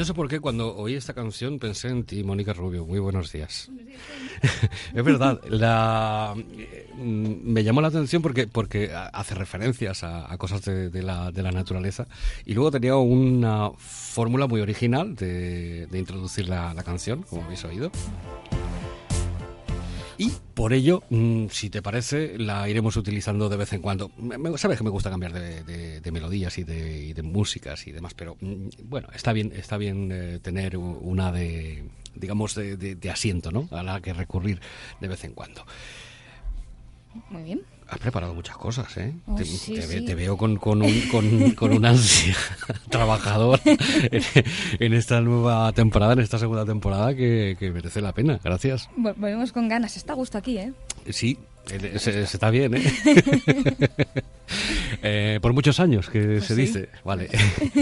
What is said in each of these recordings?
No sé por qué cuando oí esta canción pensé en ti, Mónica Rubio. Muy buenos días. es verdad, la, mm, me llamó la atención porque, porque hace referencias a, a cosas de, de, la, de, la, naturaleza y luego tenía una fórmula muy original de, de introducir la, la canción, como habéis oído. Y por ello, mmm, si te parece, la iremos utilizando de vez en cuando. Sabes que me gusta cambiar de, melodías y de, músicas y demás, pero mmm, bueno, está bien, está bien eh, tener una de, digamos, de, asiento, ¿no? A la que recurrir de vez en cuando. Muy bien. Has preparado muchas cosas, ¿eh? Oh, te, sí, te, sí. te, veo con, con, un, con, ansia trabajador en, en, esta nueva temporada, en esta segunda temporada, que, que merece la pena. Gracias. Volvemos con ganas. Está a gusto aquí, ¿eh? Sí, se, se está bien, ¿eh? eh, por muchos años que Pues se sí. dice. Vale.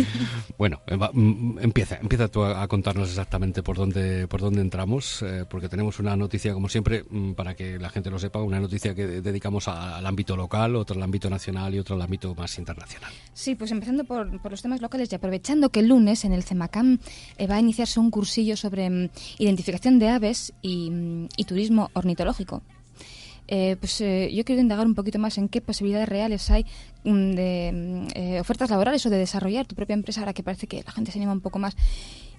bueno, va, mm, empieza, empieza tú a, a, contarnos exactamente por dónde, por dónde entramos, eh, porque tenemos una noticia, como siempre, mm, para que la gente lo sepa, una noticia que dedicamos a, al ámbito local, otra al ámbito nacional y otra al ámbito más internacional. Sí, pues empezando por, por los temas locales y aprovechando que el lunes en el CEMACAM eh, va a iniciarse un cursillo sobre mm, identificación de aves y, y turismo ornitológico. Eh, pues eh, yo quiero indagar un poquito más en qué posibilidades reales hay um, de eh, ofertas laborales o de desarrollar tu propia empresa ahora que parece que la gente se anima un poco más.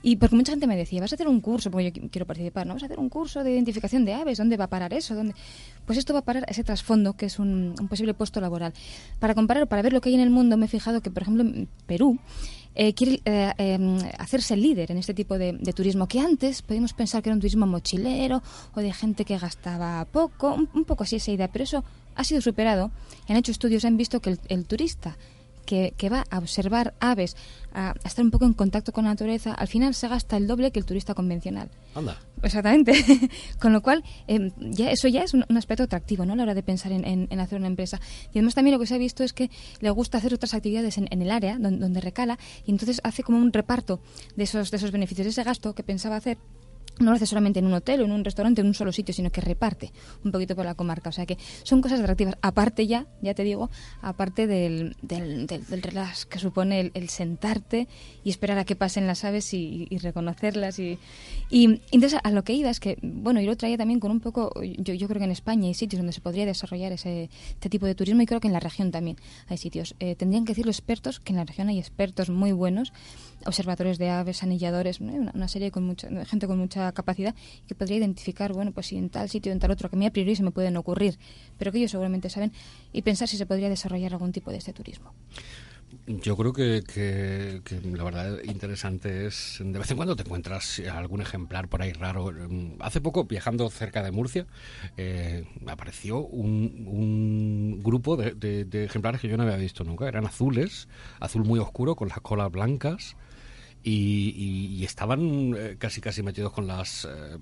Y porque mucha gente me decía, vas a hacer un curso, porque yo quiero participar, ¿no? Vas a hacer un curso de identificación de aves, ¿dónde va a parar eso? ¿Dónde? Pues esto va a parar ese trasfondo, que es un, un posible puesto laboral. Para comparar, para ver lo que hay en el mundo, me he fijado que, por ejemplo, en Perú, eh, quiere eh, eh, hacerse líder en este tipo de, de, turismo que antes podíamos pensar que era un turismo mochilero o de gente que gastaba poco, un, poco así esa idea, pero eso ha sido superado. Han hecho estudios, han visto que el turista que, que, va a observar aves, a, a, estar un poco en contacto con la naturaleza, al final se gasta el doble que el turista convencional. Anda. Exactamente. con lo cual, eh, ya, eso ya es un, un, aspecto atractivo ¿no? a la hora de pensar en, en, en, hacer una empresa. Y además también lo que se ha visto es que le gusta hacer otras actividades en, en el área donde, donde, recala y entonces hace como un reparto de esos, de esos beneficios, de ese gasto que pensaba hacer no lo hace solamente en un hotel o en un restaurante, en un solo sitio, sino que reparte un poquito por la comarca. O sea que son cosas atractivas. Aparte ya, ya te digo, aparte del, del, relax que supone el, sentarte y esperar a que pasen las aves y, reconocerlas. Y, y, entonces a lo que iba es que, bueno, yo lo traía también con un poco, yo, yo creo que en España hay sitios donde se podría desarrollar ese, este tipo de turismo y creo que en la región también hay sitios. Eh, tendrían que decir los expertos que en la región hay expertos muy buenos, observadores de aves, anilladores, una, una, serie con mucha gente con mucha capacidad que podría identificar, bueno, pues si en tal sitio, en tal otro, que a mí a priori se me pueden ocurrir, pero que ellos seguramente saben, y pensar si se podría desarrollar algún tipo de este turismo. Yo creo que, que, la verdad interesante es, de vez en cuando te encuentras algún ejemplar por ahí raro. Hace poco, viajando cerca de Murcia, eh, apareció un, un grupo de, de, ejemplares que yo no había visto nunca. Eran azules, azul muy oscuro, con las colas blancas. Y, y, y estaban eh, casi casi metidos con las eh,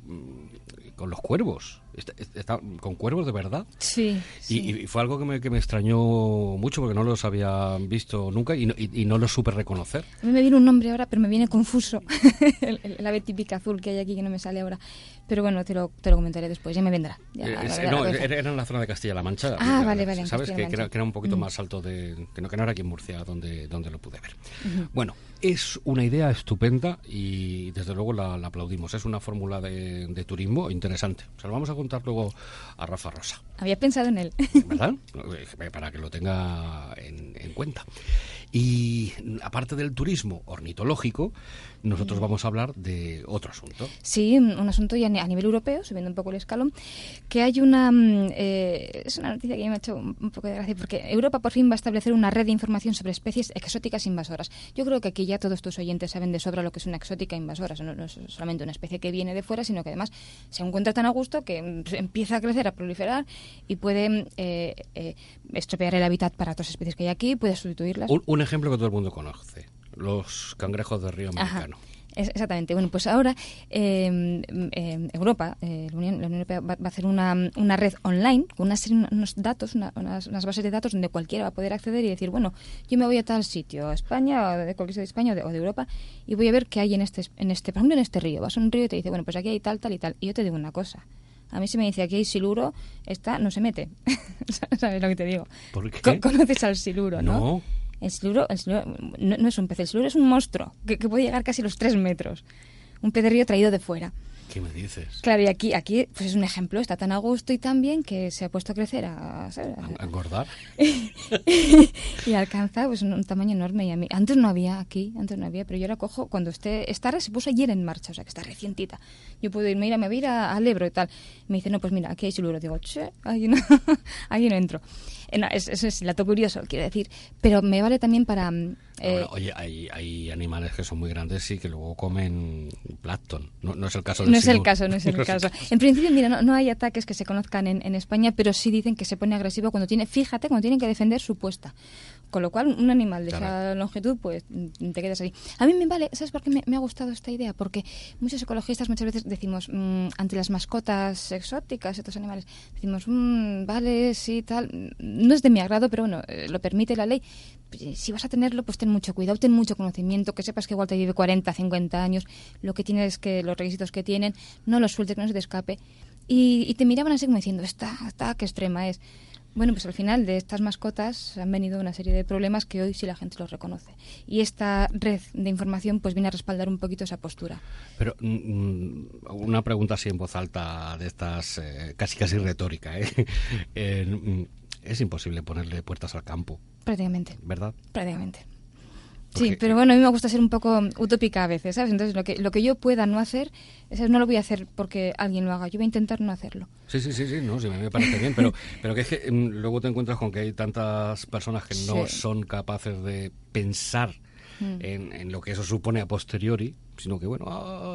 con los cuervos. Está, está, con cuervos de verdad. Sí, sí. Y, y, fue algo que me, que me, extrañó mucho porque no los había visto nunca y no, y, no los supe reconocer. A mí me viene un nombre ahora pero me viene confuso. El, el, ave típica azul que hay aquí que no me sale ahora pero bueno te lo, te lo comentaré después ya me vendrá ya, eh, es, no, era, era en la zona de Castilla-La Mancha ah vale vale sabes que, que, era, que, era, un poquito más alto de que no, que no era aquí en Murcia donde donde lo pude ver uh -huh. bueno es una idea estupenda y desde luego la, la aplaudimos. Es una fórmula de, de, turismo interesante. Se lo vamos a contar luego a Rafa Rosa. Había pensado en él. ¿Verdad? Para que lo tenga en, en cuenta. Y aparte del turismo ornitológico, nosotros vamos a hablar de otro asunto. Sí, un asunto ya a nivel europeo, subiendo un poco el escalón, que hay una... Eh, es una noticia que me ha hecho un poco de gracia, porque Europa por fin va a establecer una red de información sobre especies exóticas invasoras. Yo creo que aquí ya todos tus oyentes saben de sobra lo que es una exótica invasora. No, no es solamente una especie que viene de fuera, sino que además se encuentra tan a gusto que empieza a crecer, a proliferar y puede eh, eh, estropear el hábitat para otras especies que hay aquí, puede sustituirlas. Un, un ejemplo que todo el mundo conoce los cangrejos de río americano. Ajá. Es- exactamente. Bueno, pues ahora eh, eh, Europa, eh, la, Unión, la Unión Europea va, va a hacer una, una red online con una serie, unos datos, una- unas, unas bases de datos donde cualquiera va a poder acceder y decir, bueno, yo me voy a tal sitio, a España, o de cualquier sitio de España o de, o de Europa, y voy a ver qué hay en este, en este, por ejemplo, en este río. Vas a un río y te dice, bueno, pues aquí hay tal, tal y tal. Y yo te digo una cosa. A mí si me dice aquí hay siluro, esta no se mete. ¿Sabes lo que te digo? ¿Por qué? Co- conoces al siluro, ¿no? No. El siluro, el siluro no, es un pez, el siluro es un monstruo que, que puede llegar casi a los tres metros. Un pez de río traído de fuera. ¿Qué me dices? Claro, y aquí, aquí pues es un ejemplo, está tan a gusto y tan bien que se ha puesto a crecer a. ¿A- engordar? y alcanza pues un, un tamaño enorme. Y a mí, antes no había aquí, antes no había, pero yo ahora cojo, cuando esté, esta red se puso ayer en marcha, o sea que está recientita. Yo puedo ir, mira, me voy a ir a- al Ebro y tal. Me dice, no, pues mira, aquí hay siluro. Digo, che, ahí no, ahí no entro. Eh, no, es, es, es dato curioso, quiero decir. Pero me vale también para... mm, eh, Bueno, oye, hay, hay animales que son muy grandes y que luego comen plancton. No, no es el caso del No es el caso, no es el caso. En principio, mira, no, no hay ataques que se conozcan en, en España, pero sí dicen que se pone agresivo cuando tiene, fíjate, cuando tienen que defender su puesta. Con lo cual, un animal de esa longitud, pues mm, te quedas ahí. A mí me vale, ¿sabes por qué me, me ha gustado esta idea? Porque muchos ecologistas muchas veces decimos, mm, ante las mascotas exóticas, estos animales, decimos, mm, vale, sí, tal. No es de mi agrado, pero bueno, eh, lo permite la ley. Pues, Si vas a tenerlo, pues ten mucho cuidado, ten mucho conocimiento, que sepas que igual te vive 40, 50 años, lo que tienes es que los requisitos que tienen, no los sueltes, que no se te escape. Y, y te miraban así como diciendo, esta, esta, qué extrema es. Bueno, pues al final de estas mascotas han venido una serie de problemas que hoy sí la gente los reconoce. Y esta red de información pues viene a respaldar un poquito esa postura. Pero mm, una pregunta así en voz alta de estas, eh, casi casi retórica, ¿eh? Eh, mm, es imposible ponerle puertas al campo, Prácticamente, ¿verdad? prácticamente. Sí, pero bueno, a mí me gusta ser un poco utópica a veces, ¿sabes? Entonces lo que, lo que yo pueda no hacer, eso no lo voy a hacer porque alguien lo haga, yo voy a intentar no hacerlo. Sí, sí, sí, sí, no, sí, me parece bien, pero, pero que es que mm, luego te encuentras con que hay tantas personas que no Sí. son capaces de pensar Mm. en, en lo que eso supone a posteriori, sino que, bueno,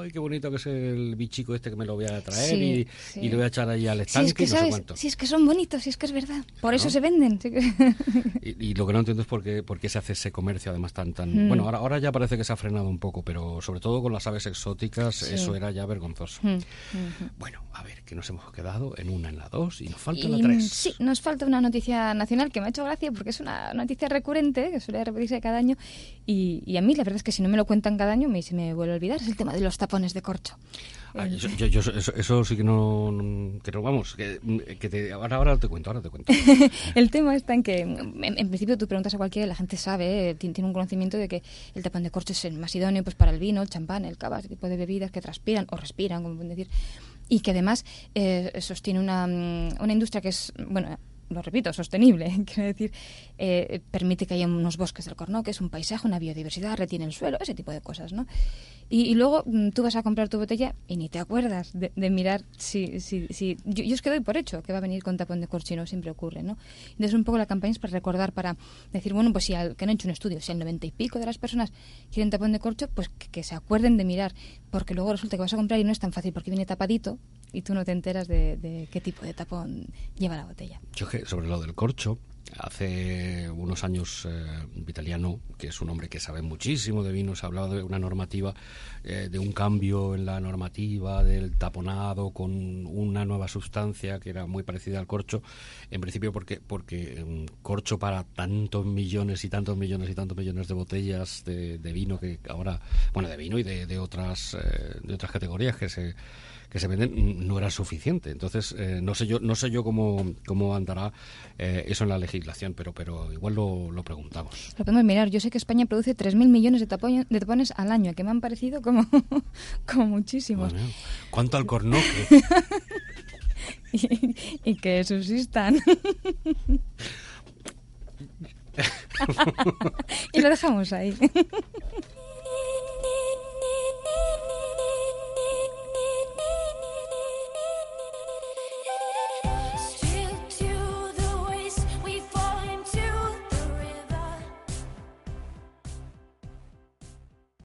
ay, qué bonito que es el bichico este que me lo voy a traer Sí, y, sí. y le voy a echar ahí al Si estanque es que, y no sé ¿sabes? cuánto. Si es que son bonitos, si es que es verdad. Por eso Claro. se venden. Y, y lo que no entiendo es por qué, por qué se hace ese comercio además tan tan Mm. bueno ahora ahora ya parece que se ha frenado un poco pero sobre todo con las aves exóticas Sí. eso era ya vergonzoso Mm, mm. bueno a ver que nos hemos quedado en una en la dos y nos falta Y, la tres Sí, nos falta una noticia nacional que me ha hecho gracia porque es una noticia recurrente que suele repetirse cada año y, y a mí la verdad es que si no me lo cuentan cada año me, se me vuelve olvidar. Es el tema de los tapones de corcho. Ah, yo- yo- yo- eso, eso sí que no, no- que no vamos que, que te, ahora ahora te cuento ahora te cuento el tema está en que, en, en principio, tú preguntas a cualquiera la gente sabe, eh, tiene, tiene un conocimiento de que el tapón de corcho es el más idóneo pues, para el vino, el champán, el cava, ese tipo de bebidas que transpiran o respiran, como pueden decir. Y que además eh, sostiene una, mm, una industria que es, bueno, lo repito, sostenible. Quiero decir, eh, permite que haya unos bosques del corno, que es un paisaje, una biodiversidad, retiene el suelo, ese tipo de cosas, ¿no? Y, luego mm, tú vas a comprar tu botella y ni te acuerdas de, mirar si... si, si yo, yo es que doy por hecho que va a venir con tapón de corcho y no siempre ocurre, ¿no? Entonces un poco la campaña es para recordar, para decir, bueno, pues si al, que han hecho un estudio, si el noventa y pico de las personas quieren tapón de corcho, pues que, se acuerden de mirar, porque luego resulta que vas a comprar y no es tan fácil porque viene tapadito y tú no te enteras de, de qué tipo de tapón lleva la botella. Yo sobre lo del corcho, hace unos años eh, Vitaliano, que es un hombre que sabe muchísimo de vinos, ha hablado de una normativa, eh, de un cambio en la normativa del taponado con una nueva sustancia que era muy parecida al corcho, en principio porque porque mm, corcho para tantos millones y tantos millones y tantos millones de botellas de, de vino que ahora, bueno, de vino y de, de otras eh, de otras categorías que se que se venden no era suficiente. Entonces, eh, no sé yo no sé yo cómo, cómo andará eh, eso en la legislación, pero pero igual lo, lo preguntamos. Lo podemos mirar. Yo sé que España produce 3.000 millones de, tapones, de tapones al año, que me han parecido como, como muchísimos. Bueno, ¿Cuánto alcornoque? Y, y que subsistan. y lo dejamos ahí.